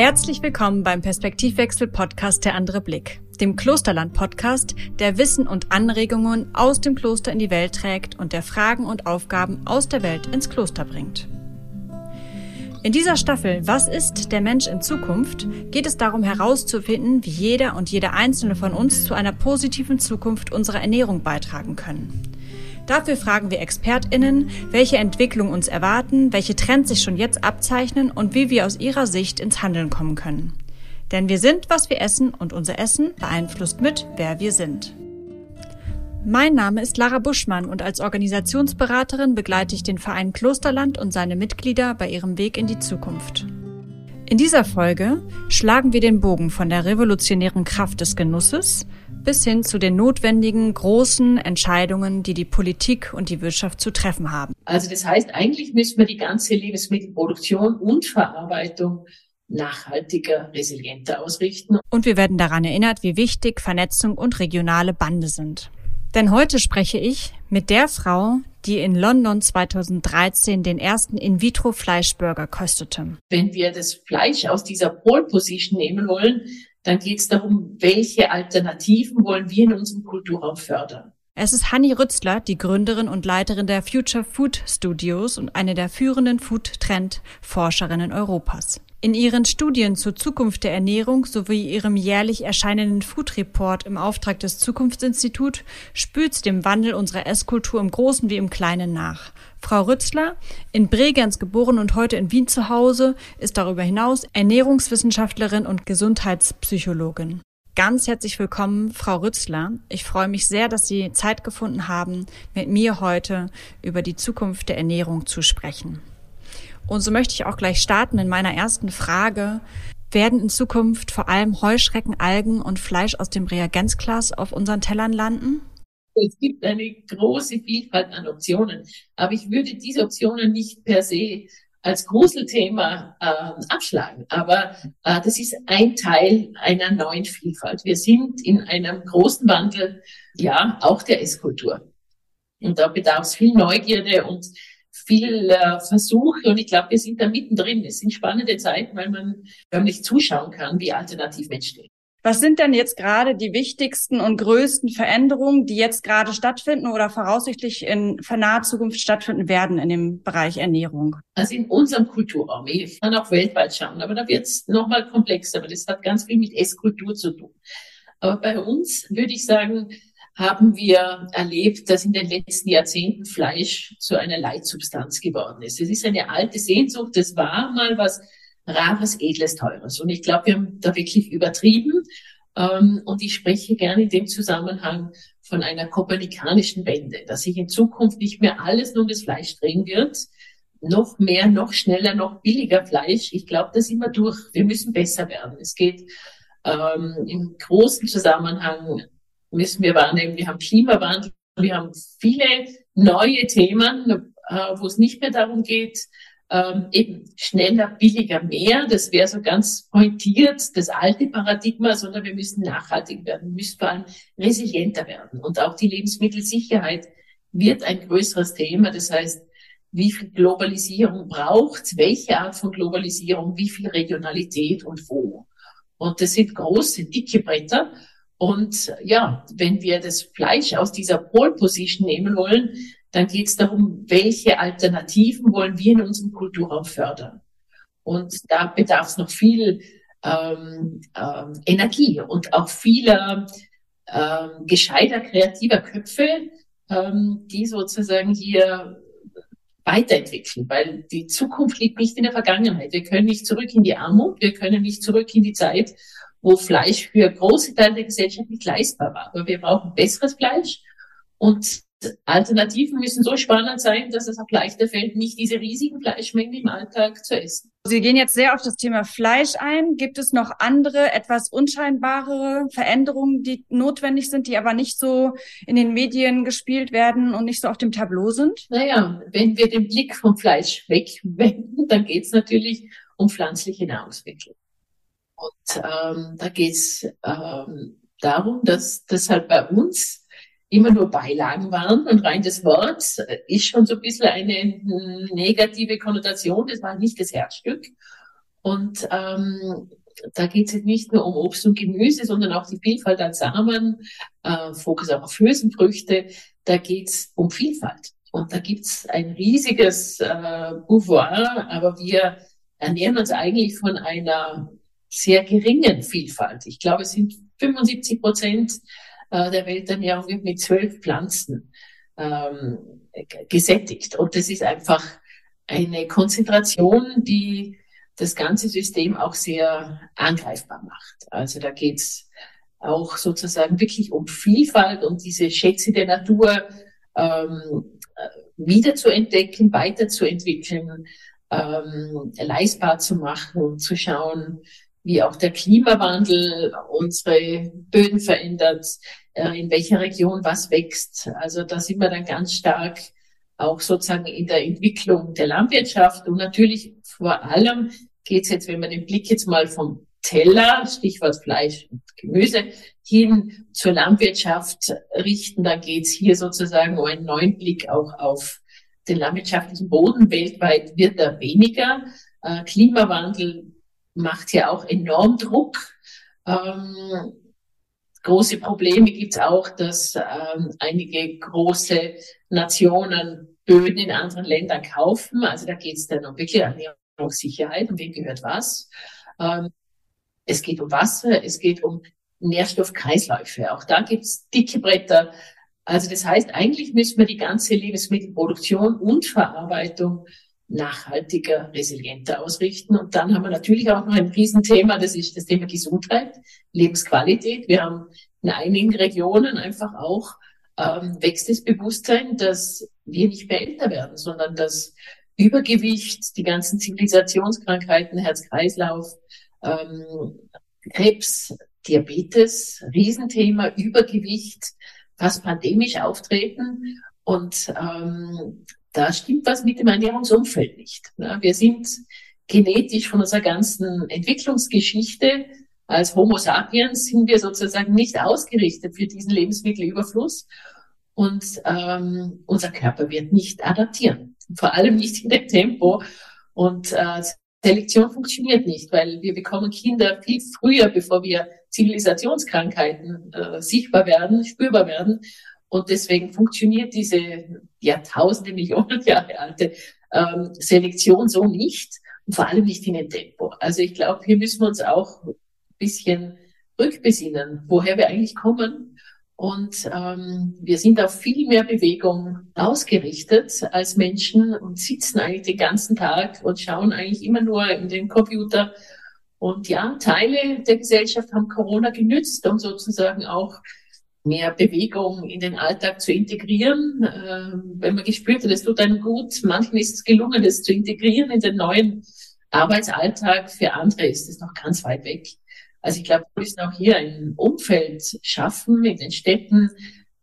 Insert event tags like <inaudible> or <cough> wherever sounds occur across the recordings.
Herzlich willkommen beim Perspektivwechsel-Podcast Der andere Blick, dem Klosterland-Podcast, der Wissen und Anregungen aus dem Kloster in die Welt trägt und der Fragen und Aufgaben aus der Welt ins Kloster bringt. In dieser Staffel Was ist der Mensch in Zukunft geht es darum herauszufinden, wie jeder und jede einzelne von uns zu einer positiven Zukunft unserer Ernährung beitragen können. Dafür fragen wir ExpertInnen, welche Entwicklungen uns erwarten, welche Trends sich schon jetzt abzeichnen und wie wir aus ihrer Sicht ins Handeln kommen können. Denn wir sind, was wir essen und unser Essen beeinflusst mit, wer wir sind. Mein Name ist Lara Buschmann und als Organisationsberaterin begleite ich den Verein Klosterland und seine Mitglieder bei ihrem Weg in die Zukunft. In dieser Folge schlagen wir den Bogen von der revolutionären Kraft des Genusses bis hin zu den notwendigen großen Entscheidungen, die die Politik und die Wirtschaft zu treffen haben. Also das heißt, eigentlich müssen wir die ganze Lebensmittelproduktion und Verarbeitung nachhaltiger, resilienter ausrichten. Und wir werden daran erinnert, wie wichtig Vernetzung und regionale Bande sind. Denn heute spreche ich mit der Frau, die in London 2013 den ersten In-vitro-Fleischburger kostete. Wenn wir das Fleisch aus dieser Pole Position nehmen wollen, dann geht es darum, welche Alternativen wollen wir in unserem Kulturraum fördern. Es ist Hanni Rützler, die Gründerin und Leiterin der Future Food Studios und eine der führenden Food-Trend-Forscherinnen Europas. In ihren Studien zur Zukunft der Ernährung sowie ihrem jährlich erscheinenden Food Report im Auftrag des Zukunftsinstituts spült sie dem Wandel unserer Esskultur im Großen wie im Kleinen nach. Frau Rützler, in Bregenz geboren und heute in Wien zu Hause, ist darüber hinaus Ernährungswissenschaftlerin und Gesundheitspsychologin. Ganz herzlich willkommen, Frau Rützler. Ich freue mich sehr, dass Sie Zeit gefunden haben, mit mir heute über die Zukunft der Ernährung zu sprechen. Und so möchte ich auch gleich starten in meiner ersten Frage. Werden in Zukunft vor allem Heuschrecken, Algen und Fleisch aus dem Reagenzglas auf unseren Tellern landen? Es gibt eine große Vielfalt an Optionen, aber ich würde diese Optionen nicht per se als Gruselthema äh, abschlagen. Aber äh, das ist ein Teil einer neuen Vielfalt. Wir sind in einem großen Wandel, ja, auch der Esskultur. Und da bedarf es viel Neugierde und viel äh, Versuche und ich glaube, wir sind da mittendrin. Es sind spannende Zeiten, weil man förmlich zuschauen kann, wie alternativ entsteht. Was sind denn jetzt gerade die wichtigsten und größten Veränderungen, die jetzt gerade stattfinden oder voraussichtlich in naher Zukunft stattfinden werden in dem Bereich Ernährung? Also in unserem Kulturraum. Ich kann auch weltweit schauen, aber da wird es nochmal komplexer, aber das hat ganz viel mit Esskultur zu tun. Aber bei uns würde ich sagen, haben wir erlebt, dass in den letzten Jahrzehnten Fleisch zu einer Leitsubstanz geworden ist. Es ist eine alte Sehnsucht. Das war mal was Rares, Edles, Teures. Und ich glaube, wir haben da wirklich übertrieben. Ähm, und ich spreche gerne in dem Zusammenhang von einer kopernikanischen Wende, dass sich in Zukunft nicht mehr alles nur um das Fleisch drehen wird, noch mehr, noch schneller, noch billiger Fleisch. Ich glaube, da sind wir durch. Wir müssen besser werden. Es geht ähm, im großen Zusammenhang müssen wir wahrnehmen, wir haben Klimawandel, wir haben viele neue Themen, äh, wo es nicht mehr darum geht, ähm, eben schneller, billiger, mehr. Das wäre so ganz pointiert, das alte Paradigma, sondern wir müssen nachhaltig werden, müssen vor allem resilienter werden. Und auch die Lebensmittelsicherheit wird ein größeres Thema. Das heißt, wie viel Globalisierung braucht, welche Art von Globalisierung, wie viel Regionalität und wo. Und das sind große, dicke Bretter. Und ja, wenn wir das Fleisch aus dieser Pole Position nehmen wollen, dann geht es darum, welche Alternativen wollen wir in unserem Kulturraum fördern. Und da bedarf es noch viel ähm, ähm, Energie und auch vieler ähm, gescheiter kreativer Köpfe, ähm, die sozusagen hier weiterentwickeln, weil die Zukunft liegt nicht in der Vergangenheit. Wir können nicht zurück in die Armut, wir können nicht zurück in die Zeit, wo Fleisch für große Teile der Gesellschaft nicht leistbar war. Aber wir brauchen besseres Fleisch und Alternativen müssen so spannend sein, dass es auch leichter fällt, nicht diese riesigen Fleischmengen im Alltag zu essen. Sie gehen jetzt sehr auf das Thema Fleisch ein. Gibt es noch andere, etwas unscheinbare Veränderungen, die notwendig sind, die aber nicht so in den Medien gespielt werden und nicht so auf dem Tableau sind? Naja, wenn wir den Blick vom Fleisch wegwenden, dann geht es natürlich um pflanzliche Nahrungsmittel. Und ähm, da geht es ähm, darum, dass das halt bei uns immer nur Beilagen waren und rein das Wort ist schon so ein bisschen eine negative Konnotation. Das war nicht das Herzstück. Und ähm, da geht es nicht nur um Obst und Gemüse, sondern auch die Vielfalt an Samen, äh, Fokus auch auf Hülsenfrüchte. Da geht es um Vielfalt. Und da gibt's ein riesiges äh, Pouvoir, aber wir ernähren uns eigentlich von einer sehr geringen Vielfalt. Ich glaube, es sind 75 Prozent äh, der Welternährung wird mit zwölf Pflanzen ähm, gesättigt. Und das ist einfach eine Konzentration, die das ganze System auch sehr angreifbar macht. Also da geht's auch sozusagen wirklich um Vielfalt und diese Schätze der Natur ähm, wieder zu entdecken, weiterzuentwickeln, ähm, leistbar zu machen, zu schauen, wie auch der Klimawandel unsere Böden verändert, äh, in welcher Region was wächst. Also da sind wir dann ganz stark auch sozusagen in der Entwicklung der Landwirtschaft und natürlich vor allem geht es jetzt, wenn wir den Blick jetzt mal vom Teller, Stichwort Fleisch und Gemüse, hin zur Landwirtschaft richten, dann geht es hier sozusagen um einen neuen Blick auch auf den landwirtschaftlichen Boden. Weltweit wird er weniger. Äh, Klimawandel macht ja auch enorm Druck. Ähm, große Probleme gibt es auch, dass ähm, einige große Nationen Böden in anderen Ländern kaufen. Also da geht es dann um wirklich Ernährungssicherheit und wem gehört was. Ähm, es geht um Wasser, es geht um Nährstoffkreisläufe. Auch da gibt's dicke Bretter. Also das heißt, eigentlich müssen wir die ganze Lebensmittelproduktion und Verarbeitung nachhaltiger, resilienter ausrichten. Und dann haben wir natürlich auch noch ein Riesenthema, das ist das Thema Gesundheit, Lebensqualität. Wir haben in einigen Regionen einfach auch ähm, wächst das Bewusstsein, dass wir nicht mehr älter werden, sondern dass Übergewicht, die ganzen Zivilisationskrankheiten, Herz-Kreislauf, ähm, Krebs, Diabetes, Riesenthema, Übergewicht, fast pandemisch auftreten. Und ähm, da stimmt was mit dem Ernährungsumfeld nicht. Wir sind genetisch von unserer ganzen Entwicklungsgeschichte als Homo sapiens sind wir sozusagen nicht ausgerichtet für diesen Lebensmittelüberfluss. Und ähm, unser Körper wird nicht adaptieren, vor allem nicht in dem Tempo. Und äh, Selektion funktioniert nicht, weil wir bekommen Kinder viel früher, bevor wir Zivilisationskrankheiten äh, sichtbar werden, spürbar werden. Und deswegen funktioniert diese Jahrtausende, Millionen Jahre alte ähm, Selektion so nicht und vor allem nicht in dem Tempo. Also ich glaube, hier müssen wir uns auch ein bisschen rückbesinnen, woher wir eigentlich kommen. Und ähm, wir sind auf viel mehr Bewegung ausgerichtet als Menschen und sitzen eigentlich den ganzen Tag und schauen eigentlich immer nur in den Computer. Und ja, Teile der Gesellschaft haben Corona genützt, um sozusagen auch mehr Bewegung in den Alltag zu integrieren. Äh, wenn man gespürt hat, es tut einem gut, manchen ist es gelungen, das zu integrieren in den neuen Arbeitsalltag. Für andere ist es noch ganz weit weg. Also ich glaube, wir müssen auch hier ein Umfeld schaffen in den Städten,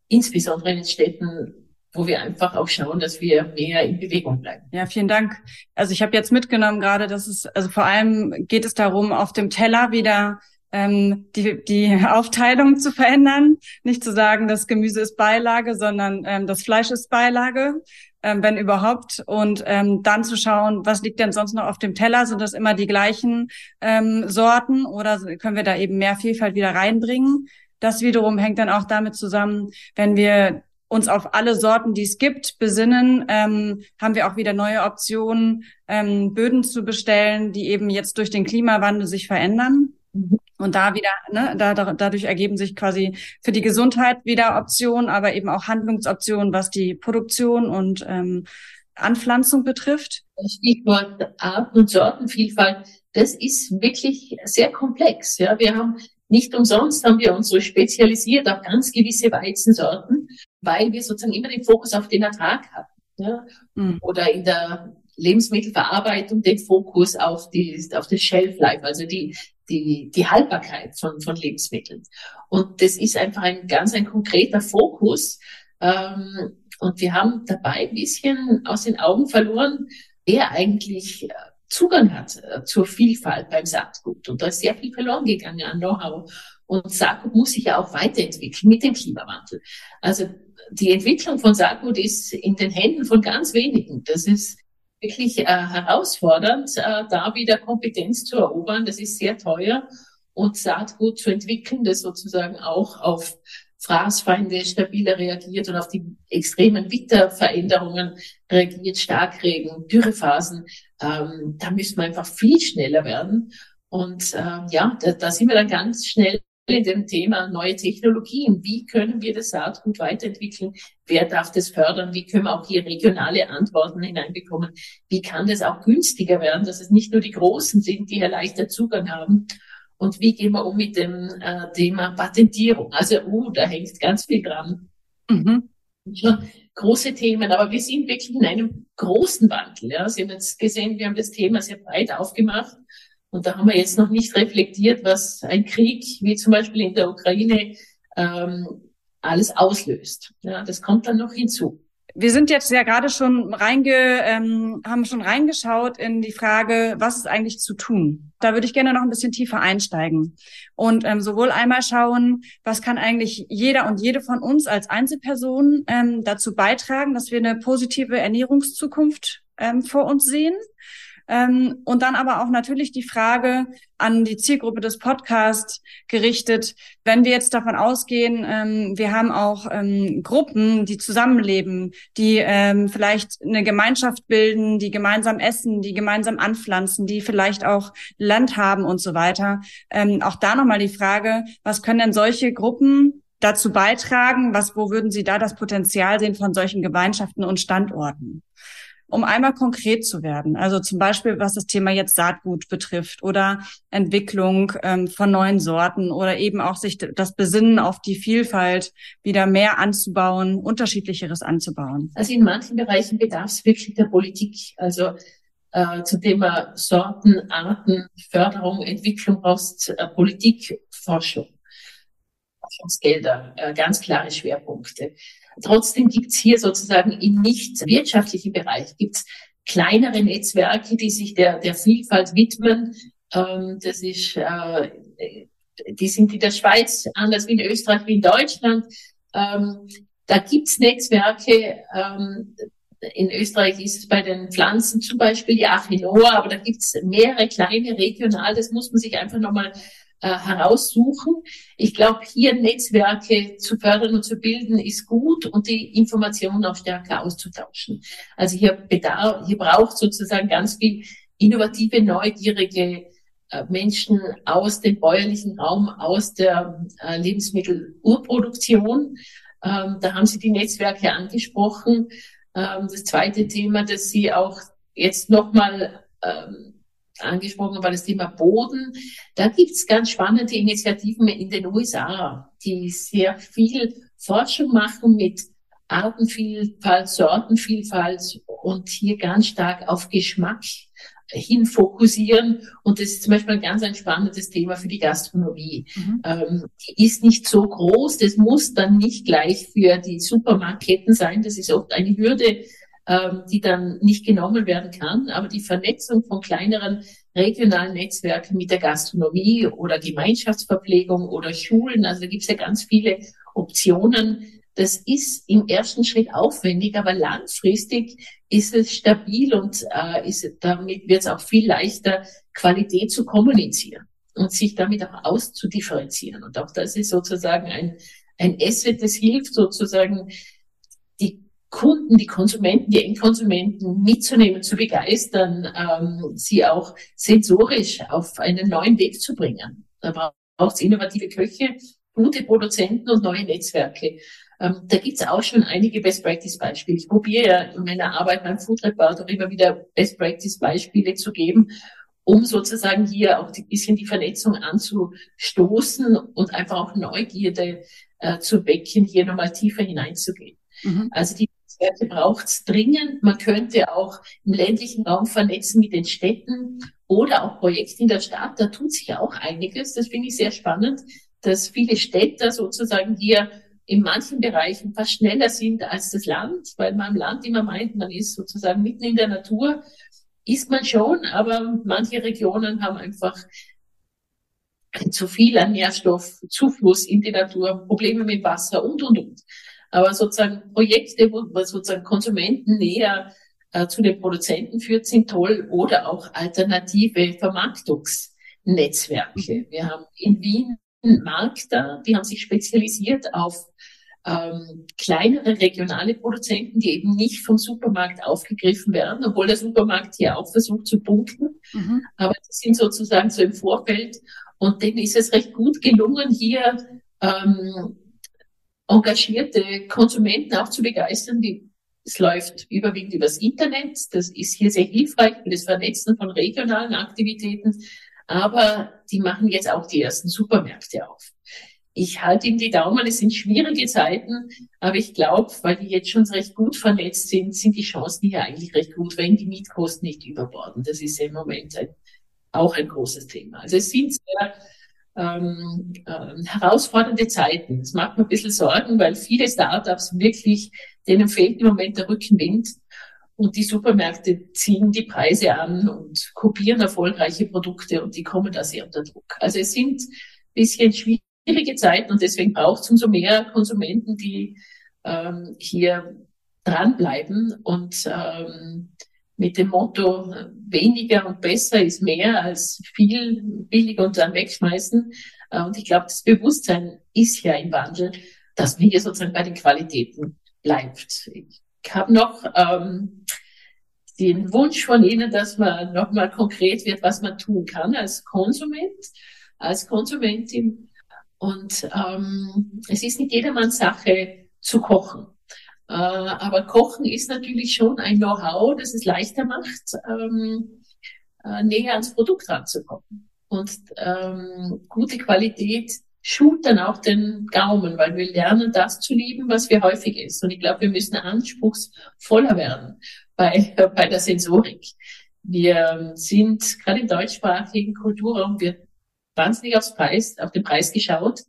insbesondere in den Städten, wo wir einfach auch schauen, dass wir mehr in Bewegung bleiben. Ja, vielen Dank. Also ich habe jetzt mitgenommen gerade, dass es, also vor allem geht es darum, auf dem Teller wieder ähm, die, die <laughs> Aufteilung zu verändern. Nicht zu sagen, das Gemüse ist Beilage, sondern ähm, das Fleisch ist Beilage, ähm, wenn überhaupt. Und ähm, dann zu schauen, was liegt denn sonst noch auf dem Teller? Sind das immer die gleichen ähm, Sorten oder können wir da eben mehr Vielfalt wieder reinbringen? Das wiederum hängt dann auch damit zusammen, wenn wir uns auf alle Sorten, die es gibt, besinnen, ähm, haben wir auch wieder neue Optionen, ähm, Böden zu bestellen, die eben jetzt durch den Klimawandel sich verändern. Mhm. Und da wieder, ne, da, da, dadurch ergeben sich quasi für die Gesundheit wieder Optionen, aber eben auch Handlungsoptionen, was die Produktion und ähm, Anpflanzung betrifft. Stichwort Arten- und Sortenvielfalt, das ist wirklich sehr komplex. Ja, wir haben nicht umsonst haben wir uns so spezialisiert auf ganz gewisse Weizensorten, weil wir sozusagen immer den Fokus auf den Ertrag haben. Ja? Mhm. Oder in der Lebensmittelverarbeitung den Fokus auf die, auf das Shelf Life, also die, die, die Haltbarkeit von, von Lebensmitteln. Und das ist einfach ein ganz ein konkreter Fokus. Ähm, und wir haben dabei ein bisschen aus den Augen verloren, wer eigentlich äh, Zugang hat äh, zur Vielfalt beim Saatgut. Und da ist sehr viel verloren gegangen an Know-how. Und Saatgut muss sich ja auch weiterentwickeln mit dem Klimawandel. Also die Entwicklung von Saatgut ist in den Händen von ganz wenigen. Das ist wirklich äh, herausfordernd, äh, da wieder Kompetenz zu erobern. Das ist sehr teuer und Saatgut zu entwickeln, das sozusagen auch auf Fraßfeinde stabiler reagiert und auf die extremen Witterveränderungen reagiert, Starkregen, Dürrephasen. Ähm, da müssen wir einfach viel schneller werden. Und äh, ja, da, da sind wir dann ganz schnell in dem Thema neue Technologien. Wie können wir das Saatgut weiterentwickeln? Wer darf das fördern? Wie können wir auch hier regionale Antworten hineinbekommen? Wie kann das auch günstiger werden, dass es nicht nur die Großen sind, die hier leichter Zugang haben? Und wie gehen wir um mit dem äh, Thema Patentierung? Also, uh, da hängt ganz viel dran. Mhm. Schon große Themen, aber wir sind wirklich in einem großen Wandel. Ja. Sie haben jetzt gesehen, wir haben das Thema sehr breit aufgemacht. Und da haben wir jetzt noch nicht reflektiert, was ein Krieg wie zum Beispiel in der Ukraine ähm, alles auslöst. Ja, das kommt dann noch hinzu. Wir sind jetzt ja gerade schon reinge, ähm, haben schon reingeschaut in die Frage, was ist eigentlich zu tun? Da würde ich gerne noch ein bisschen tiefer einsteigen und ähm, sowohl einmal schauen, was kann eigentlich jeder und jede von uns als Einzelperson ähm, dazu beitragen, dass wir eine positive Ernährungszukunft ähm, vor uns sehen ähm, und dann aber auch natürlich die Frage an die Zielgruppe des Podcasts gerichtet, wenn wir jetzt davon ausgehen, ähm, wir haben auch ähm, Gruppen, die zusammenleben, die ähm, vielleicht eine Gemeinschaft bilden, die gemeinsam essen, die gemeinsam anpflanzen, die vielleicht auch Land haben und so weiter. Ähm, auch da nochmal die Frage, was können denn solche Gruppen dazu beitragen? Was, wo würden Sie da das Potenzial sehen von solchen Gemeinschaften und Standorten? Um einmal konkret zu werden. Also zum Beispiel, was das Thema jetzt Saatgut betrifft oder Entwicklung ähm, von neuen Sorten oder eben auch sich das Besinnen auf die Vielfalt wieder mehr anzubauen, unterschiedlicheres anzubauen. Also in manchen Bereichen bedarf es wirklich der Politik. Also äh, zum Thema Sorten, Arten, Förderung, Entwicklung brauchst äh, Politik, Forschung. Forschungsgelder, äh, ganz klare Schwerpunkte. Trotzdem gibt's hier sozusagen im nicht wirtschaftlichen Bereich gibt's kleinere Netzwerke, die sich der, der Vielfalt widmen. Ähm, das ist, äh, die sind in der Schweiz anders wie in Österreich, wie in Deutschland. Ähm, da gibt's Netzwerke. Ähm, in Österreich ist es bei den Pflanzen zum Beispiel die Achinoa, aber da gibt's mehrere kleine regional. Das muss man sich einfach nochmal äh, heraussuchen. Ich glaube, hier Netzwerke zu fördern und zu bilden ist gut und die Informationen auch stärker auszutauschen. Also hier bedarf, hier braucht sozusagen ganz viel innovative, neugierige äh, Menschen aus dem bäuerlichen Raum, aus der äh, Lebensmittelurproduktion. Ähm, da haben Sie die Netzwerke angesprochen. Ähm, das zweite Thema, das Sie auch jetzt nochmal ähm, angesprochen, war das Thema Boden. Da gibt's ganz spannende Initiativen in den USA, die sehr viel Forschung machen mit Artenvielfalt, Sortenvielfalt und hier ganz stark auf Geschmack hin fokussieren. Und das ist zum Beispiel ein ganz ein spannendes Thema für die Gastronomie. Mhm. Ähm, die ist nicht so groß, das muss dann nicht gleich für die Supermarktketten sein. Das ist oft eine Hürde, ähm, die dann nicht genommen werden kann. Aber die Vernetzung von kleineren regionalen Netzwerken mit der Gastronomie oder Gemeinschaftsverpflegung oder Schulen, also da gibt es ja ganz viele Optionen. Das ist im ersten Schritt aufwendig, aber langfristig ist es stabil und äh, ist, damit wird es auch viel leichter, Qualität zu kommunizieren und sich damit auch auszudifferenzieren. Und auch das ist sozusagen ein, ein Asset, das hilft sozusagen Kunden, die Konsumenten, die Endkonsumenten mitzunehmen, zu begeistern, ähm, sie auch sensorisch auf einen neuen Weg zu bringen. Da braucht es innovative Köche, gute Produzenten und neue Netzwerke. Ähm, da gibt es auch schon einige Best-Practice-Beispiele. Ich probiere ja in meiner Arbeit beim Food Report auch immer wieder Best-Practice-Beispiele zu geben, um sozusagen hier auch ein bisschen die Vernetzung anzustoßen und einfach auch Neugierde äh, zu wecken, hier nochmal tiefer hineinzugehen. Mhm. Also die Netzwerke braucht es dringend. Man könnte auch im ländlichen Raum vernetzen mit den Städten oder auch Projekte in der Stadt. Da tut sich auch einiges. Das finde ich sehr spannend, dass viele Städter sozusagen hier in manchen Bereichen fast schneller sind als das Land, weil man im Land immer meint, man ist sozusagen mitten in der Natur. Ist man schon, aber manche Regionen haben einfach zu viel an Nährstoffzufluss in die Natur, Probleme mit Wasser und, und, und aber sozusagen Projekte, wo sozusagen Konsumenten näher äh, zu den Produzenten führt, sind toll oder auch alternative Vermarktungsnetzwerke. Wir haben in Wien einen Markt da, die haben sich spezialisiert auf ähm, kleinere regionale Produzenten, die eben nicht vom Supermarkt aufgegriffen werden, obwohl der Supermarkt hier auch versucht zu punkten. Mhm. Aber die sind sozusagen so im Vorfeld und denen ist es recht gut gelungen, hier ähm, engagierte Konsumenten auch zu begeistern. Die, es läuft überwiegend übers Internet. Das ist hier sehr hilfreich für das Vernetzen von regionalen Aktivitäten. Aber die machen jetzt auch die ersten Supermärkte auf. Ich halte Ihnen die Daumen, es sind schwierige Zeiten, aber ich glaube, weil die jetzt schon recht gut vernetzt sind, sind die Chancen hier eigentlich recht gut, wenn die Mietkosten nicht überborden. Das ist im Moment ein, auch ein großes Thema. Also es sind sehr ähm, äh, herausfordernde Zeiten. Das macht mir ein bisschen Sorgen, weil viele Startups wirklich, denen fehlt im Moment der Rückenwind. Und die Supermärkte ziehen die Preise an und kopieren erfolgreiche Produkte und die kommen da sehr unter Druck. Also es sind bisschen schwierige Zeiten und deswegen braucht es umso mehr Konsumenten, die ähm, hier dranbleiben und ähm, mit dem Motto, weniger und besser ist mehr als viel billiger und dann wegschmeißen. Äh, und ich glaube, das Bewusstsein ist ja im Wandel, dass wir sozusagen bei den Qualitäten bleibt. Ich habe noch ähm, den Wunsch von Ihnen, dass man nochmal konkret wird, was man tun kann als Konsument, als Konsumentin. Und ähm, es ist nicht jedermanns Sache zu kochen. Äh, aber Kochen ist natürlich schon ein Know-how, das es leichter macht, ähm, äh, näher ans Produkt ranzukommen. Und ähm, gute Qualität schult dann auch den Gaumen, weil wir lernen, das zu lieben, was wir häufig essen. Und ich glaube, wir müssen anspruchsvoller werden bei, <laughs> bei der Sensorik. Wir sind gerade im deutschsprachigen Kulturraum wird wahnsinnig aufs Preis, auf den Preis geschaut.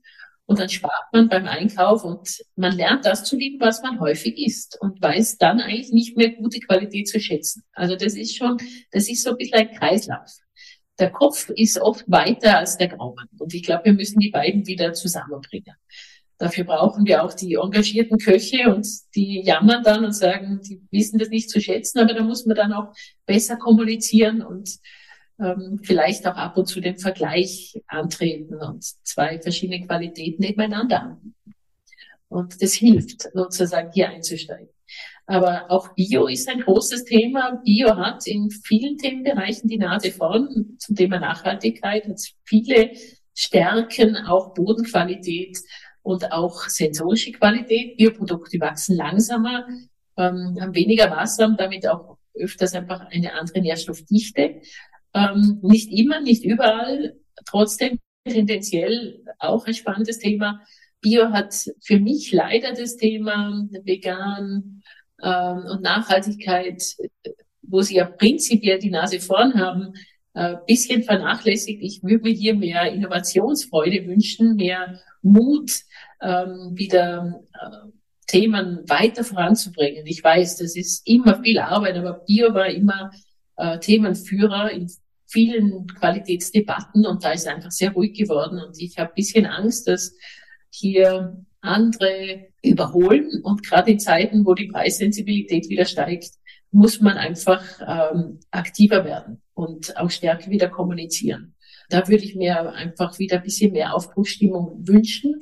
Und dann spart man beim Einkauf und man lernt das zu lieben, was man häufig isst und weiß dann eigentlich nicht mehr gute Qualität zu schätzen. Also das ist schon, das ist so ein bisschen ein Kreislauf. Der Kopf ist oft weiter als der Gaumen. Und ich glaube, wir müssen die beiden wieder zusammenbringen. Dafür brauchen wir auch die engagierten Köche und die jammern dann und sagen, die wissen das nicht zu schätzen, aber da muss man dann auch besser kommunizieren und ähm, vielleicht auch ab und zu den Vergleich antreten und zwei verschiedene Qualitäten nebeneinander anbieten. Und das hilft sozusagen hier einzusteigen. Aber auch Bio ist ein großes Thema. Bio hat in vielen Themenbereichen die Nase vorn. Zum Thema Nachhaltigkeit hat viele Stärken, auch Bodenqualität und auch sensorische Qualität. Bioprodukte wachsen langsamer, ähm, haben weniger Wasser und damit auch öfters einfach eine andere Nährstoffdichte. Ähm, nicht immer, nicht überall, trotzdem tendenziell auch ein spannendes Thema. Bio hat für mich leider das Thema vegan ähm, und Nachhaltigkeit, wo sie ja prinzipiell die Nase vorn haben, äh, bisschen vernachlässigt. Ich würde mir hier mehr Innovationsfreude wünschen, mehr Mut, ähm, wieder äh, Themen weiter voranzubringen. Ich weiß, das ist immer viel Arbeit, aber Bio war immer äh, Themenführer in vielen Qualitätsdebatten und da ist einfach sehr ruhig geworden und ich habe bisschen Angst, dass hier andere überholen und gerade in Zeiten, wo die Preissensibilität wieder steigt, muss man einfach ähm, aktiver werden und auch stärker wieder kommunizieren. Da würde ich mir einfach wieder ein bisschen mehr Aufbruchsstimmung wünschen.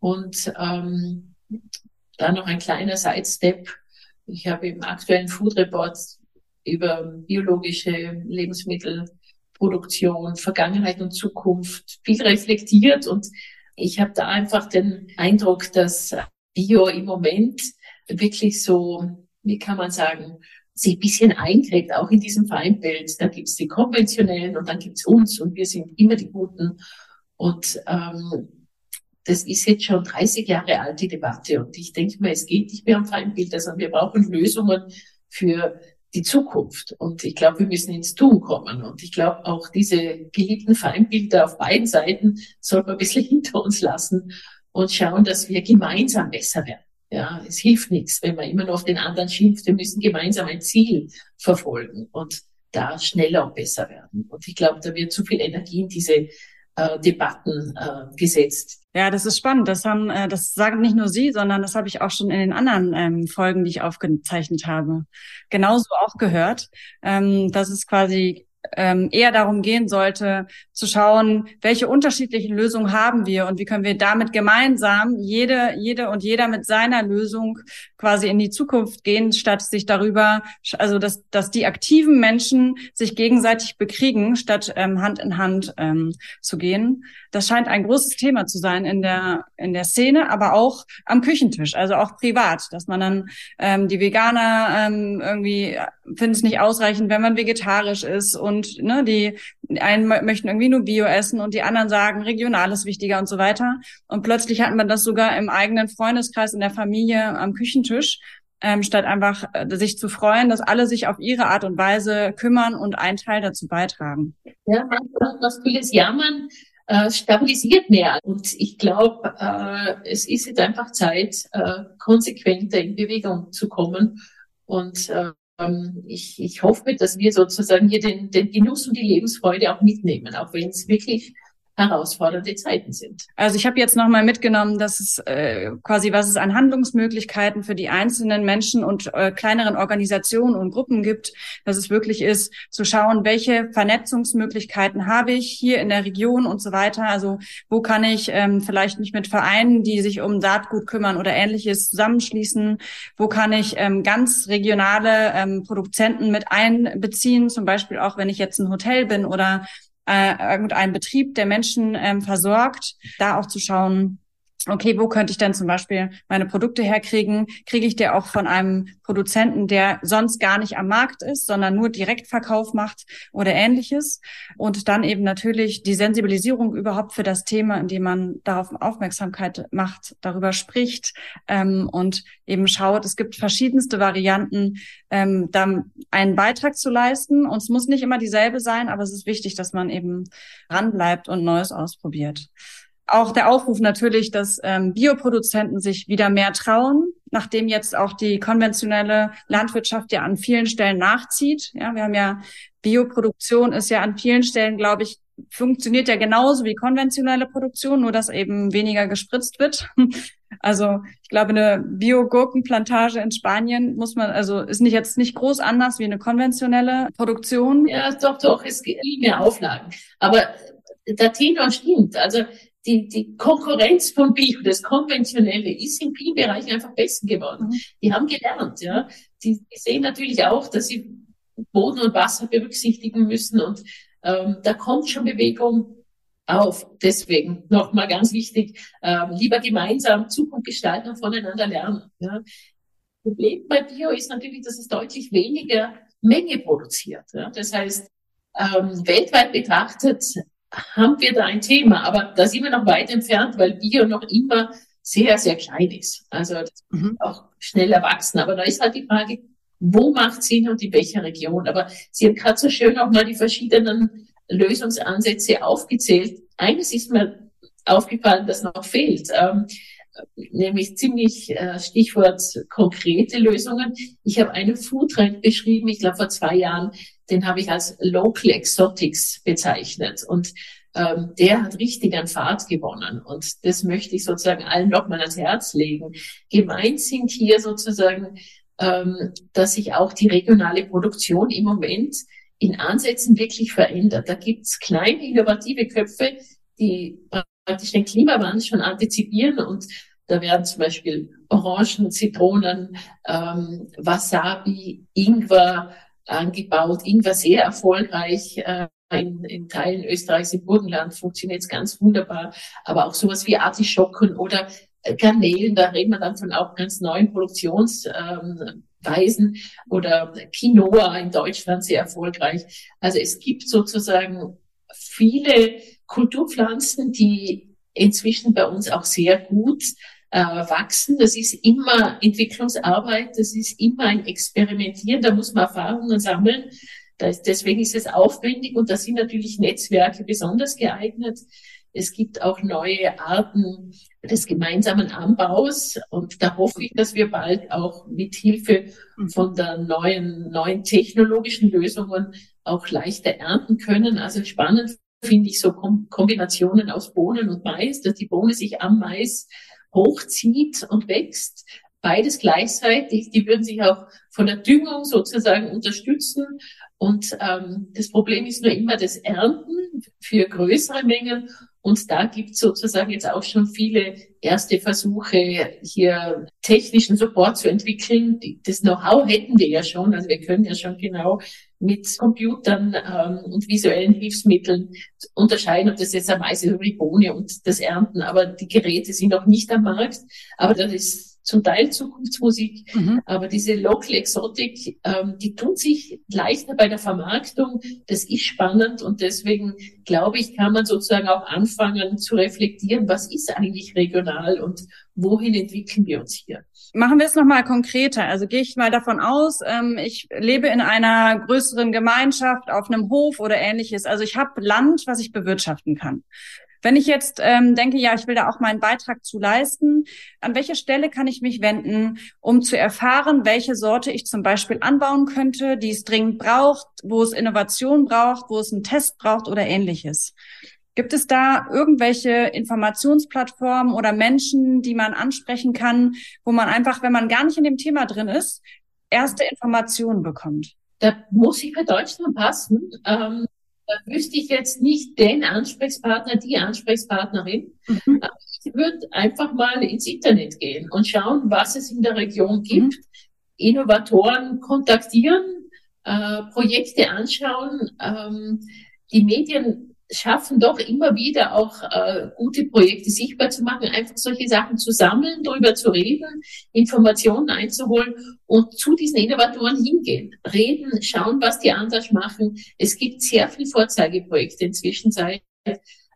Und ähm, da noch ein kleiner Sidestep. Ich habe im aktuellen Food Report über biologische Lebensmittelproduktion, Vergangenheit und Zukunft viel reflektiert. Und ich habe da einfach den Eindruck, dass Bio im Moment wirklich so, wie kann man sagen, sich ein bisschen einkriegt, auch in diesem Feindbild. Da gibt's die konventionellen und dann gibt's uns und wir sind immer die Guten. Und ähm, das ist jetzt schon 30 Jahre alt, die Debatte. Und ich denke mir, es geht nicht mehr um Feindbilder, sondern wir brauchen Lösungen für die Zukunft. Und ich glaube, wir müssen ins Tun kommen. Und ich glaube, auch diese geliebten Feindbilder auf beiden Seiten sollten wir ein bisschen <laughs> hinter uns lassen und schauen, dass wir gemeinsam besser werden. Ja, es hilft nichts, wenn man immer nur auf den anderen schimpft. Wir müssen gemeinsam ein Ziel verfolgen und da schneller und besser werden. Und ich glaube, da wird zu viel Energie in diese äh, Debatten äh, gesetzt. Ja, das ist spannend. Das haben, äh, das sagen nicht nur Sie, sondern das habe ich auch schon in den anderen ähm, Folgen, die ich aufgezeichnet habe, genauso auch gehört. Ähm, dass es quasi ähm, eher darum gehen sollte, zu schauen, welche unterschiedlichen Lösungen haben wir und wie können wir damit gemeinsam jede, jede und jeder mit seiner Lösung quasi in die Zukunft gehen, statt sich darüber, also dass, dass die aktiven Menschen sich gegenseitig bekriegen, statt ähm, Hand in Hand ähm, zu gehen. Das scheint ein großes Thema zu sein in der, in der Szene, aber auch am Küchentisch, also auch privat, dass man dann ähm, die Veganer ähm, irgendwie finden es nicht ausreichend, wenn man vegetarisch ist und ne, die einen möchten irgendwie nur Bio essen und die anderen sagen, regional ist wichtiger und so weiter. Und plötzlich hat man das sogar im eigenen Freundeskreis, in der Familie am Küchentisch, ähm, statt einfach äh, sich zu freuen, dass alle sich auf ihre Art und Weise kümmern und einen Teil dazu beitragen. Ja, was vieles Jammern äh, stabilisiert mehr. Und ich glaube, äh, es ist jetzt einfach Zeit, äh, konsequenter in Bewegung zu kommen. Und äh, ähm, ich, ich hoffe, dass wir sozusagen hier den, den Genuss und die Lebensfreude auch mitnehmen, auch wenn es wirklich herausfordernde Zeiten sind. Also ich habe jetzt nochmal mitgenommen, dass es äh, quasi, was es an Handlungsmöglichkeiten für die einzelnen Menschen und äh, kleineren Organisationen und Gruppen gibt, dass es wirklich ist, zu schauen, welche Vernetzungsmöglichkeiten habe ich hier in der Region und so weiter. Also wo kann ich ähm, vielleicht mich mit Vereinen, die sich um Saatgut kümmern oder ähnliches zusammenschließen? Wo kann ich ähm, ganz regionale ähm, Produzenten mit einbeziehen? Zum Beispiel auch, wenn ich jetzt ein Hotel bin oder äh, irgendein Betrieb, der Menschen ähm, versorgt, da auch zu schauen, okay, wo könnte ich denn zum Beispiel meine Produkte herkriegen? Kriege ich die auch von einem Produzenten, der sonst gar nicht am Markt ist, sondern nur Direktverkauf macht oder ähnliches? Und dann eben natürlich die Sensibilisierung überhaupt für das Thema, indem man darauf Aufmerksamkeit macht, darüber spricht ähm, und eben schaut, es gibt verschiedenste Varianten, ähm, da einen Beitrag zu leisten. Und es muss nicht immer dieselbe sein, aber es ist wichtig, dass man eben ranbleibt und Neues ausprobiert auch der Aufruf natürlich, dass ähm, Bioproduzenten sich wieder mehr trauen, nachdem jetzt auch die konventionelle Landwirtschaft ja an vielen Stellen nachzieht. Ja, wir haben ja Bioproduktion ist ja an vielen Stellen, glaube ich, funktioniert ja genauso wie konventionelle Produktion, nur dass eben weniger gespritzt wird. <laughs> Also ich glaube, eine Bio-Gurkenplantage in Spanien muss man, also ist nicht jetzt nicht groß anders wie eine konventionelle Produktion. Ja, doch, doch, es gibt mehr Auflagen. Aber der Tenor stimmt. Also die, die Konkurrenz von Bio, das Konventionelle, ist im Bio-Bereich einfach besser geworden. Mhm. Die haben gelernt, ja. Die, die sehen natürlich auch, dass sie Boden und Wasser berücksichtigen müssen und ähm, da kommt schon Bewegung auf. Deswegen nochmal ganz wichtig, ähm, lieber gemeinsam Zukunft gestalten und voneinander lernen. Ja. Problem bei Bio ist natürlich, dass es deutlich weniger Menge produziert. Ja. Das heißt, ähm, weltweit betrachtet haben wir da ein Thema, aber da sind wir noch weit entfernt, weil Bio noch immer sehr, sehr klein ist. Also mhm. auch schnell erwachsen. Aber da ist halt die Frage, wo macht Sinn und in welcher Region? Aber Sie haben gerade so schön auch mal die verschiedenen Lösungsansätze aufgezählt. Eines ist mir aufgefallen, das noch fehlt. Ähm, nämlich ziemlich äh, Stichwort konkrete Lösungen. Ich habe einen Foodtrend beschrieben, ich glaube vor zwei Jahren, den habe ich als Local Exotics bezeichnet. Und ähm, der hat richtig an Fahrt gewonnen. Und das möchte ich sozusagen allen nochmal ans Herz legen. Gemeint sind hier sozusagen, ähm, dass sich auch die regionale Produktion im Moment in Ansätzen wirklich verändert. Da gibt's kleine innovative Köpfe, die praktisch den Klimawandel schon antizipieren und da werden zum Beispiel Orangen, Zitronen, ähm, Wasabi, Ingwer angebaut. Ingwer sehr erfolgreich. Äh, in, in Teilen Österreichs im Burgenland funktioniert es ganz wunderbar. Aber auch sowas wie Artischocken oder Garnelen, da reden wir dann von auch ganz neuen Produktionsweisen ähm, oder Quinoa in Deutschland sehr erfolgreich. Also es gibt sozusagen viele Kulturpflanzen, die inzwischen bei uns auch sehr gut äh, wachsen. Das ist immer Entwicklungsarbeit, das ist immer ein Experimentieren, da muss man Erfahrungen sammeln. Das, deswegen ist es aufwendig und da sind natürlich Netzwerke besonders geeignet. Es gibt auch neue Arten des gemeinsamen Anbaus und da hoffe ich, dass wir bald auch mit Hilfe von der neuen, neuen technologischen Lösungen auch leichter ernten können. Also spannend finde ich so Kombinationen aus Bohnen und Mais, dass die Bohne sich am Mais hochzieht und wächst. Beides gleichzeitig. Die würden sich auch von der Düngung sozusagen unterstützen. Und ähm, das Problem ist nur immer das Ernten für größere Mengen und da gibt es sozusagen jetzt auch schon viele erste Versuche, hier technischen Support zu entwickeln. Das Know-how hätten wir ja schon. Also wir können ja schon genau mit Computern ähm, und visuellen Hilfsmitteln unterscheiden, ob das jetzt am Mais ist oder die Bohne und das Ernten. Aber die Geräte sind noch nicht am Markt. Aber das ist zum Teil Zukunftsmusik, mhm. aber diese Local Exotic, ähm, die tun sich leichter bei der Vermarktung. Das ist spannend und deswegen glaube ich, kann man sozusagen auch anfangen zu reflektieren, was ist eigentlich regional und wohin entwickeln wir uns hier. Machen wir es nochmal konkreter. Also gehe ich mal davon aus, ähm, ich lebe in einer größeren Gemeinschaft auf einem Hof oder ähnliches. Also ich habe Land, was ich bewirtschaften kann. Wenn ich jetzt ähm, denke, ja, ich will da auch meinen Beitrag zu leisten, an welche Stelle kann ich mich wenden, um zu erfahren, welche Sorte ich zum Beispiel anbauen könnte, die es dringend braucht, wo es Innovation braucht, wo es einen Test braucht oder ähnliches? Gibt es da irgendwelche Informationsplattformen oder Menschen, die man ansprechen kann, wo man einfach, wenn man gar nicht in dem Thema drin ist, erste Informationen bekommt? Da muss ich für Deutschland passen. Ähm, da wüsste ich jetzt nicht den Ansprechpartner, die Ansprechpartnerin. Mhm. Ich würde einfach mal ins Internet gehen und schauen, was es in der Region gibt, mhm. Innovatoren kontaktieren, äh, Projekte anschauen. Ähm, die Medien schaffen doch immer wieder auch äh, gute Projekte sichtbar zu machen, einfach solche Sachen zu sammeln, darüber zu reden, Informationen einzuholen und zu diesen Innovatoren hingehen, reden, schauen, was die anders machen. Es gibt sehr viele Vorzeigeprojekte inzwischen seit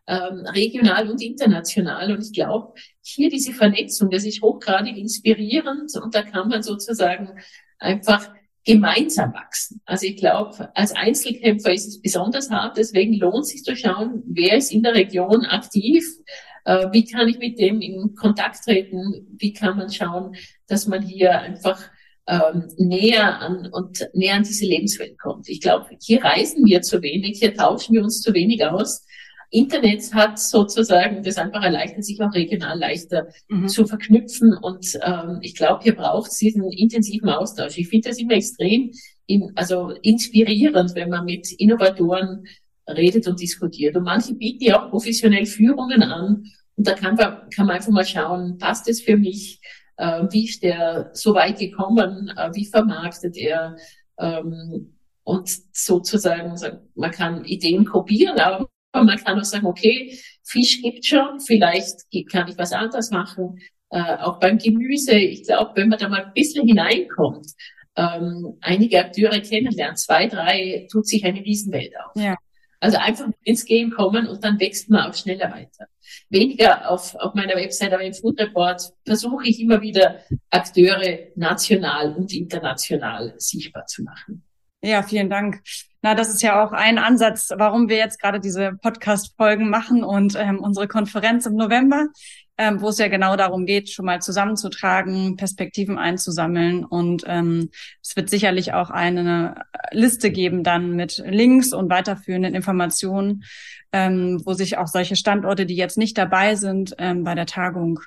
ähm, regional und international. Und ich glaube, hier diese Vernetzung, das ist hochgradig inspirierend und da kann man sozusagen einfach gemeinsam wachsen. Also ich glaube, als Einzelkämpfer ist es besonders hart, deswegen lohnt es sich zu schauen, wer ist in der Region aktiv, äh, wie kann ich mit dem in Kontakt treten, wie kann man schauen, dass man hier einfach ähm, näher an und näher an diese Lebenswelt kommt. Ich glaube, hier reisen wir zu wenig, hier tauschen wir uns zu wenig aus. Internet hat sozusagen das einfach erleichtert, sich auch regional leichter mhm. zu verknüpfen. Und ähm, ich glaube, hier braucht es diesen intensiven Austausch. Ich finde das immer extrem in, also inspirierend, wenn man mit Innovatoren redet und diskutiert. Und manche bieten ja auch professionell Führungen an. Und da kann man, kann man einfach mal schauen, passt es für mich? Äh, wie ist der so weit gekommen? Äh, wie vermarktet er? Ähm, und sozusagen, man kann Ideen kopieren, aber man kann auch sagen, okay, Fisch gibt schon, vielleicht kann ich was anderes machen. Äh, auch beim Gemüse, ich glaube, wenn man da mal ein bisschen hineinkommt, ähm, einige Akteure kennenlernen, zwei, drei, tut sich eine Riesenwelt auf. Ja. Also einfach ins Game kommen und dann wächst man auch schneller weiter. Weniger auf, auf meiner Website, aber im Food Report versuche ich immer wieder Akteure national und international sichtbar zu machen. Ja, vielen Dank. Na, das ist ja auch ein Ansatz, warum wir jetzt gerade diese Podcast-Folgen machen und ähm, unsere Konferenz im November, ähm, wo es ja genau darum geht, schon mal zusammenzutragen, Perspektiven einzusammeln. Und ähm, es wird sicherlich auch eine Liste geben dann mit Links und weiterführenden Informationen, ähm, wo sich auch solche Standorte, die jetzt nicht dabei sind ähm, bei der Tagung,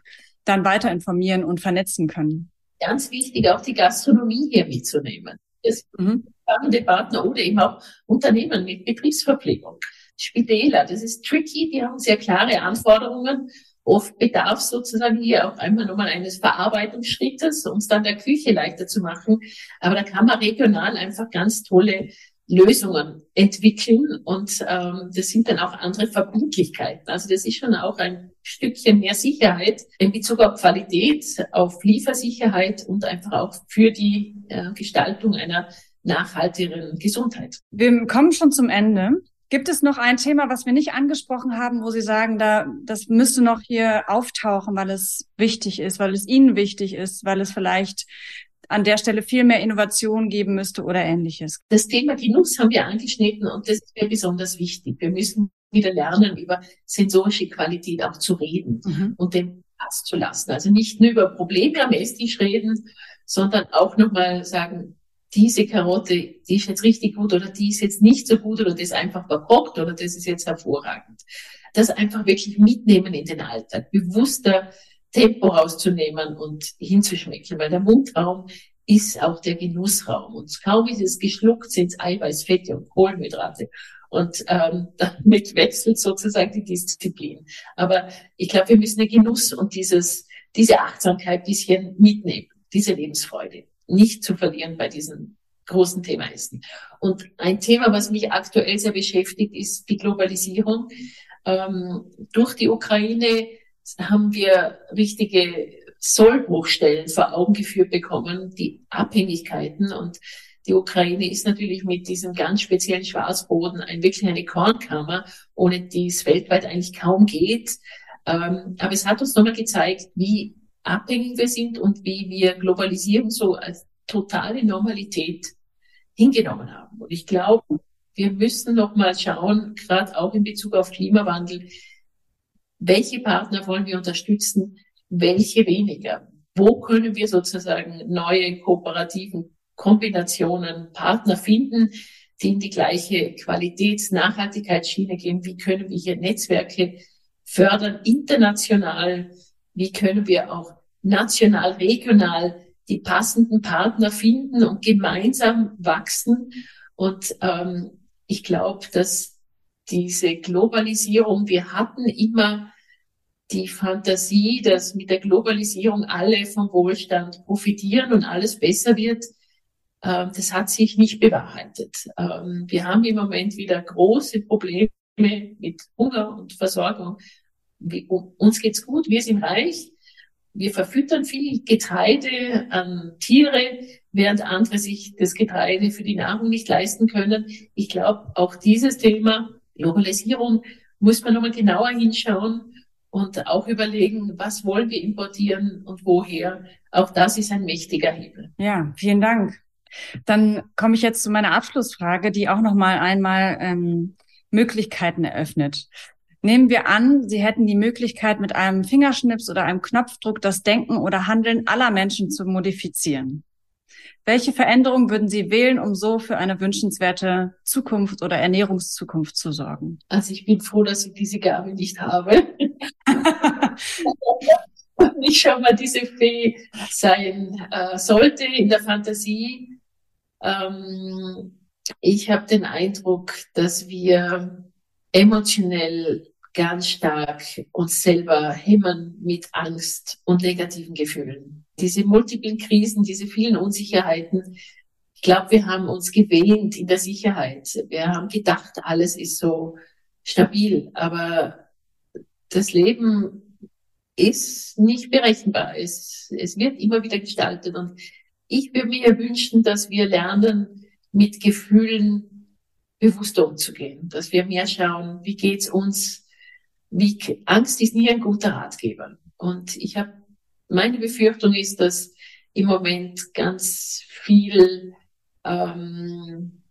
dann weiter informieren und vernetzen können. Ganz wichtig, auch die Gastronomie hier mitzunehmen. Das mhm spannende Partner oder eben auch Unternehmen mit Betriebsverpflegung. Spitäler, das ist tricky, die haben sehr klare Anforderungen. Oft bedarf sozusagen hier auch einmal nochmal eines Verarbeitungsschrittes, um es dann der Küche leichter zu machen. Aber da kann man regional einfach ganz tolle Lösungen entwickeln und ähm, das sind dann auch andere Verbindlichkeiten. Also das ist schon auch ein Stückchen mehr Sicherheit in Bezug auf Qualität, auf Liefersicherheit und einfach auch für die äh, Gestaltung einer nachhaltigeren Gesundheit. Wir kommen schon zum Ende. Gibt es noch ein Thema, was wir nicht angesprochen haben, wo Sie sagen, da, das müsste noch hier auftauchen, weil es wichtig ist, weil es Ihnen wichtig ist, weil es vielleicht an der Stelle viel mehr Innovation geben müsste oder ähnliches? Das Thema Genuss haben wir angeschnitten und das ist mir besonders wichtig. Wir müssen wieder lernen, über sensorische Qualität auch zu reden mhm. und den Platz zu lassen. Also nicht nur über Probleme am Esstisch reden, sondern auch nochmal sagen, diese Karotte, die ist jetzt richtig gut oder die ist jetzt nicht so gut oder das ist einfach verpockt oder das ist jetzt hervorragend. Das einfach wirklich mitnehmen in den Alltag, bewusster Tempo rauszunehmen und hinzuschmecken, weil der Mundraum ist auch der Genussraum. Und kaum ist es geschluckt, sind es Eiweiß, Fette und Kohlenhydrate. Und ähm, <laughs> damit wechselt sozusagen die Disziplin. Aber ich glaube, wir müssen den Genuss und dieses, diese Achtsamkeit bisschen mitnehmen, diese Lebensfreude nicht zu verlieren bei diesem großen Thema Essen. Und ein Thema, was mich aktuell sehr beschäftigt, ist die Globalisierung. Ähm, durch die Ukraine haben wir richtige Sollbruchstellen vor Augen geführt bekommen, die Abhängigkeiten und die Ukraine ist natürlich mit diesem ganz speziellen Schwarzboden ein, wirklich eine Kornkammer, ohne die es weltweit eigentlich kaum geht. Ähm, aber es hat uns nochmal gezeigt, wie abhängig wir sind und wie wir Globalisierung so als totale Normalität hingenommen haben. Und ich glaube, wir müssen nochmal schauen, gerade auch in Bezug auf Klimawandel, welche Partner wollen wir unterstützen, welche weniger. Wo können wir sozusagen neue kooperativen Kombinationen, Partner finden, die in die gleiche Qualitäts-, Nachhaltigkeitsschiene gehen? Wie können wir hier Netzwerke fördern, international? Wie können wir auch national, regional die passenden Partner finden und gemeinsam wachsen? Und ähm, ich glaube, dass diese Globalisierung, wir hatten immer die Fantasie, dass mit der Globalisierung alle vom Wohlstand profitieren und alles besser wird, ähm, das hat sich nicht bewahrheitet. Ähm, wir haben im Moment wieder große Probleme mit Hunger und Versorgung. Uns geht's gut, wir sind reich, wir verfüttern viel Getreide an Tiere, während andere sich das Getreide für die Nahrung nicht leisten können. Ich glaube, auch dieses Thema Globalisierung muss man nochmal genauer hinschauen und auch überlegen, was wollen wir importieren und woher. Auch das ist ein mächtiger Hebel. Ja, vielen Dank. Dann komme ich jetzt zu meiner Abschlussfrage, die auch noch mal einmal ähm, Möglichkeiten eröffnet. Nehmen wir an, Sie hätten die Möglichkeit, mit einem Fingerschnips oder einem Knopfdruck das Denken oder Handeln aller Menschen zu modifizieren. Welche Veränderung würden Sie wählen, um so für eine wünschenswerte Zukunft oder Ernährungszukunft zu sorgen? Also ich bin froh, dass ich diese Gabe nicht habe. <laughs> ich schau mal, diese Fee sein äh, sollte in der Fantasie. Ähm, ich habe den Eindruck, dass wir emotionell ganz stark uns selber hemmen mit Angst und negativen Gefühlen. Diese multiplen Krisen, diese vielen Unsicherheiten, ich glaube, wir haben uns gewähnt in der Sicherheit. Wir haben gedacht, alles ist so stabil, aber das Leben ist nicht berechenbar. Es, es wird immer wieder gestaltet und ich würde mir wünschen, dass wir lernen, mit Gefühlen bewusster umzugehen, dass wir mehr schauen, wie geht's uns, wie Angst ist nie ein guter Ratgeber. Und ich habe meine Befürchtung ist, dass im Moment ganz viel ähm,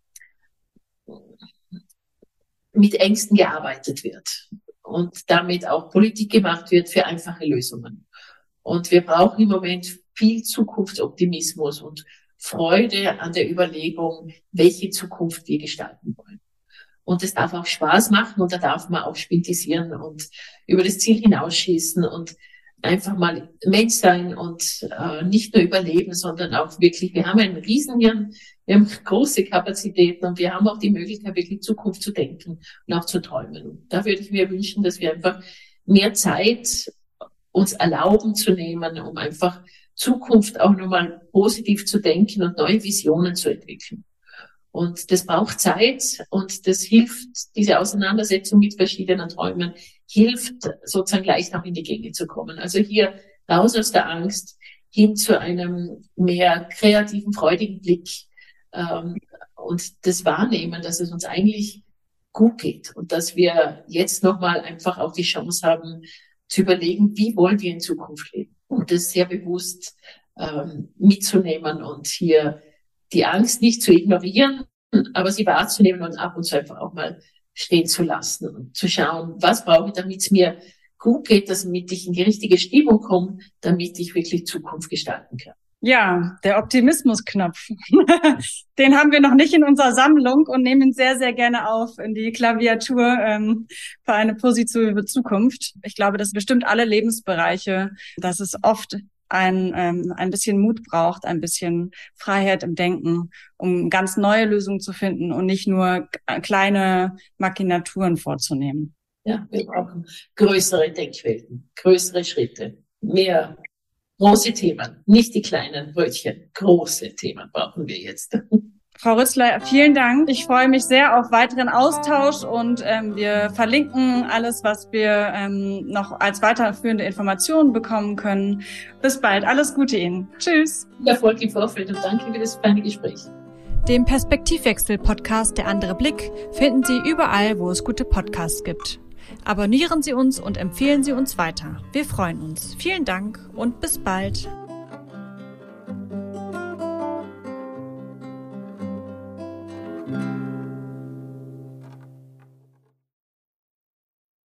mit Ängsten gearbeitet wird und damit auch Politik gemacht wird für einfache Lösungen. Und wir brauchen im Moment viel Zukunftsoptimismus und Freude an der Überlegung, welche Zukunft wir gestalten wollen. Und es darf auch Spaß machen und da darf man auch spintisieren und über das Ziel hinausschießen und einfach mal Mensch sein und äh, nicht nur überleben, sondern auch wirklich, wir haben ein Riesenhirn, wir haben große Kapazitäten und wir haben auch die Möglichkeit, wirklich Zukunft zu denken und auch zu träumen. Da würde ich mir wünschen, dass wir einfach mehr Zeit uns erlauben zu nehmen, um einfach Zukunft auch nochmal positiv zu denken und neue Visionen zu entwickeln. Und das braucht Zeit und das hilft, diese Auseinandersetzung mit verschiedenen Träumen, hilft sozusagen leicht auch in die Gänge zu kommen. Also hier raus aus der Angst hin zu einem mehr kreativen, freudigen Blick ähm, und das Wahrnehmen, dass es uns eigentlich gut geht und dass wir jetzt nochmal einfach auch die Chance haben zu überlegen, wie wollen wir in Zukunft leben und das sehr bewusst ähm, mitzunehmen und hier die Angst nicht zu ignorieren, aber sie wahrzunehmen und ab und zu einfach auch mal stehen zu lassen und zu schauen, was brauche ich, damit es mir gut geht, damit ich in die richtige Stimmung komme, damit ich wirklich Zukunft gestalten kann. Ja, der Optimismusknopf. <laughs> Den haben wir noch nicht in unserer Sammlung und nehmen ihn sehr, sehr gerne auf in die Klaviatur ähm, für eine positive Zukunft. Ich glaube, das bestimmt alle Lebensbereiche, dass es oft ein, ähm, ein bisschen Mut braucht, ein bisschen Freiheit im Denken, um ganz neue Lösungen zu finden und nicht nur kleine Machinaturen vorzunehmen. Ja, wir brauchen größere Denkwelten, größere Schritte, mehr große Themen, nicht die kleinen Brötchen. Große Themen brauchen wir jetzt. <laughs> Frau Rützler, vielen Dank. Ich freue mich sehr auf weiteren Austausch und ähm, wir verlinken alles, was wir ähm, noch als weiterführende Informationen bekommen können. Bis bald. Alles Gute Ihnen. Tschüss. Erfolg im Vorfeld und danke für das feine Gespräch. Den Perspektivwechsel-Podcast Der andere Blick finden Sie überall, wo es gute Podcasts gibt. Abonnieren Sie uns und empfehlen Sie uns weiter. Wir freuen uns. Vielen Dank und bis bald.